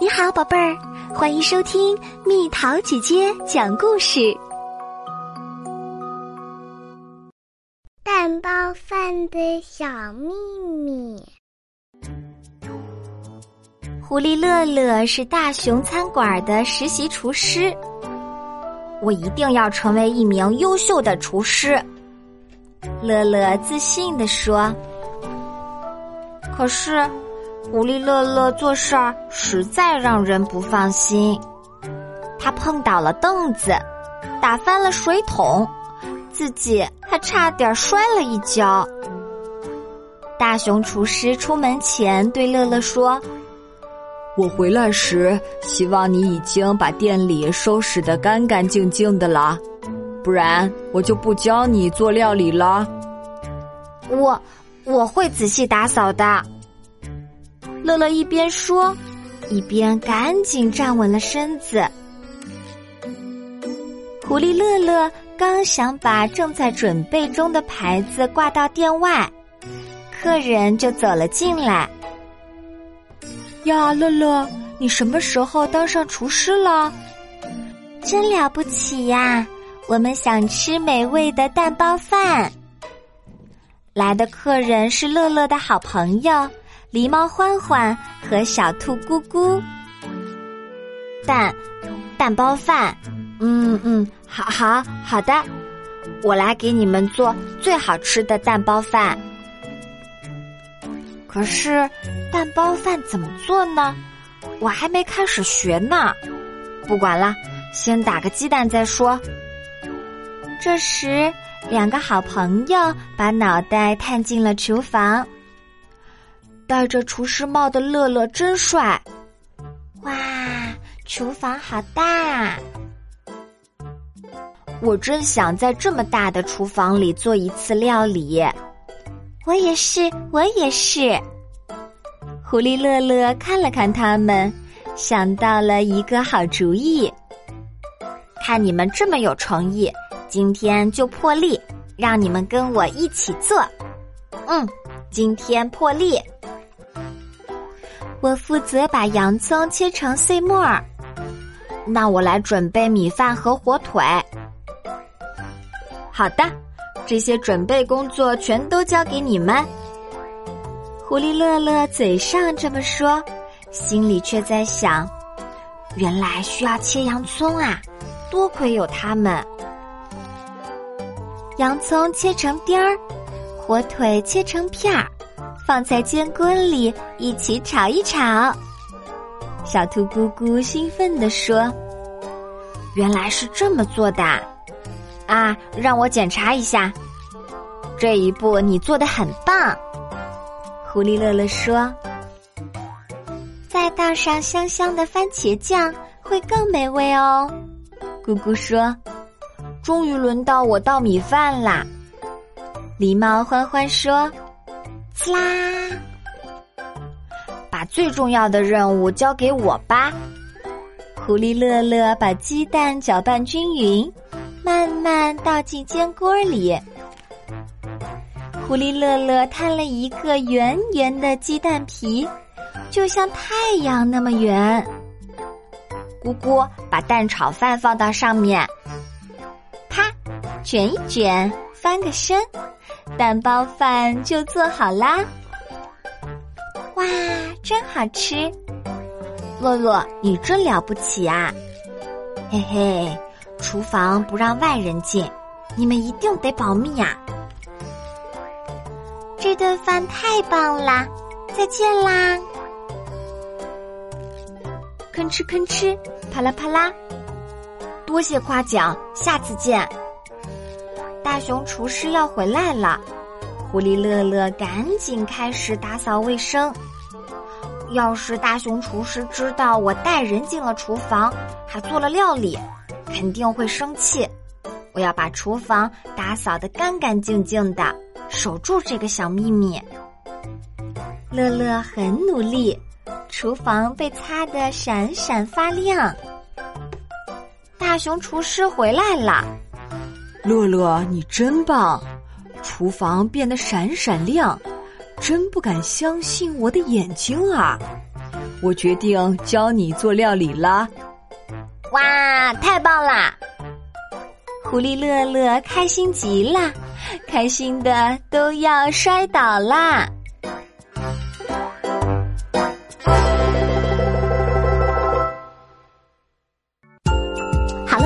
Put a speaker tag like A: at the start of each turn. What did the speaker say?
A: 你好，宝贝儿，欢迎收听蜜桃姐姐讲故事。
B: 蛋包饭的小秘密。
A: 狐狸乐乐是大熊餐馆的实习厨师，我一定要成为一名优秀的厨师。乐乐自信地说。可是。狐狸乐乐做事儿实在让人不放心，他碰倒了凳子，打翻了水桶，自己还差点摔了一跤。大熊厨师出门前对乐乐说：“
C: 我回来时，希望你已经把店里收拾得干干净净的了，不然我就不教你做料理了。”
A: 我我会仔细打扫的。乐乐一边说，一边赶紧站稳了身子。狐狸乐乐刚想把正在准备中的牌子挂到店外，客人就走了进来。
C: 呀，乐乐，你什么时候当上厨师了？
A: 真了不起呀！我们想吃美味的蛋包饭。来的客人是乐乐的好朋友。狸猫欢欢和小兔咕咕，蛋蛋包饭，嗯嗯，好好好的，我来给你们做最好吃的蛋包饭。可是蛋包饭怎么做呢？我还没开始学呢。不管了，先打个鸡蛋再说。这时，两个好朋友把脑袋探进了厨房。戴着厨师帽的乐乐真帅！哇，厨房好大！我真想在这么大的厨房里做一次料理。我也是，我也是。狐狸乐乐看了看他们，想到了一个好主意。看你们这么有诚意，今天就破例，让你们跟我一起做。嗯，今天破例。我负责把洋葱切成碎末儿，那我来准备米饭和火腿。好的，这些准备工作全都交给你们。狐狸乐乐嘴上这么说，心里却在想：原来需要切洋葱啊，多亏有他们。洋葱切成丁儿，火腿切成片儿。放在煎锅里一起炒一炒。小兔姑姑兴奋地说：“原来是这么做的，啊，让我检查一下。这一步你做的很棒。”狐狸乐乐说：“再倒上香香的番茄酱，会更美味哦。”姑姑说：“终于轮到我倒米饭啦。”狸猫欢欢说。啦！把最重要的任务交给我吧。狐狸乐乐把鸡蛋搅拌均匀，慢慢倒进煎锅里。狐狸乐乐摊了一个圆圆的鸡蛋皮，就像太阳那么圆。咕咕把蛋炒饭放到上面，啪，卷一卷，翻个身。蛋包饭就做好啦！哇，真好吃！洛洛，你真了不起啊！嘿嘿，厨房不让外人进，你们一定得保密呀！这顿饭太棒啦！再见啦！吭哧吭哧，啪啦啪啦，多谢夸奖，下次见。大熊厨师要回来了，狐狸乐乐赶紧开始打扫卫生。要是大熊厨师知道我带人进了厨房，还做了料理，肯定会生气。我要把厨房打扫得干干净净的，守住这个小秘密。乐乐很努力，厨房被擦得闪闪发亮。大熊厨师回来了。
C: 乐乐，你真棒！厨房变得闪闪亮，真不敢相信我的眼睛啊！我决定教你做料理啦！
A: 哇，太棒啦！狐狸乐乐开心极了，开心的都要摔倒啦！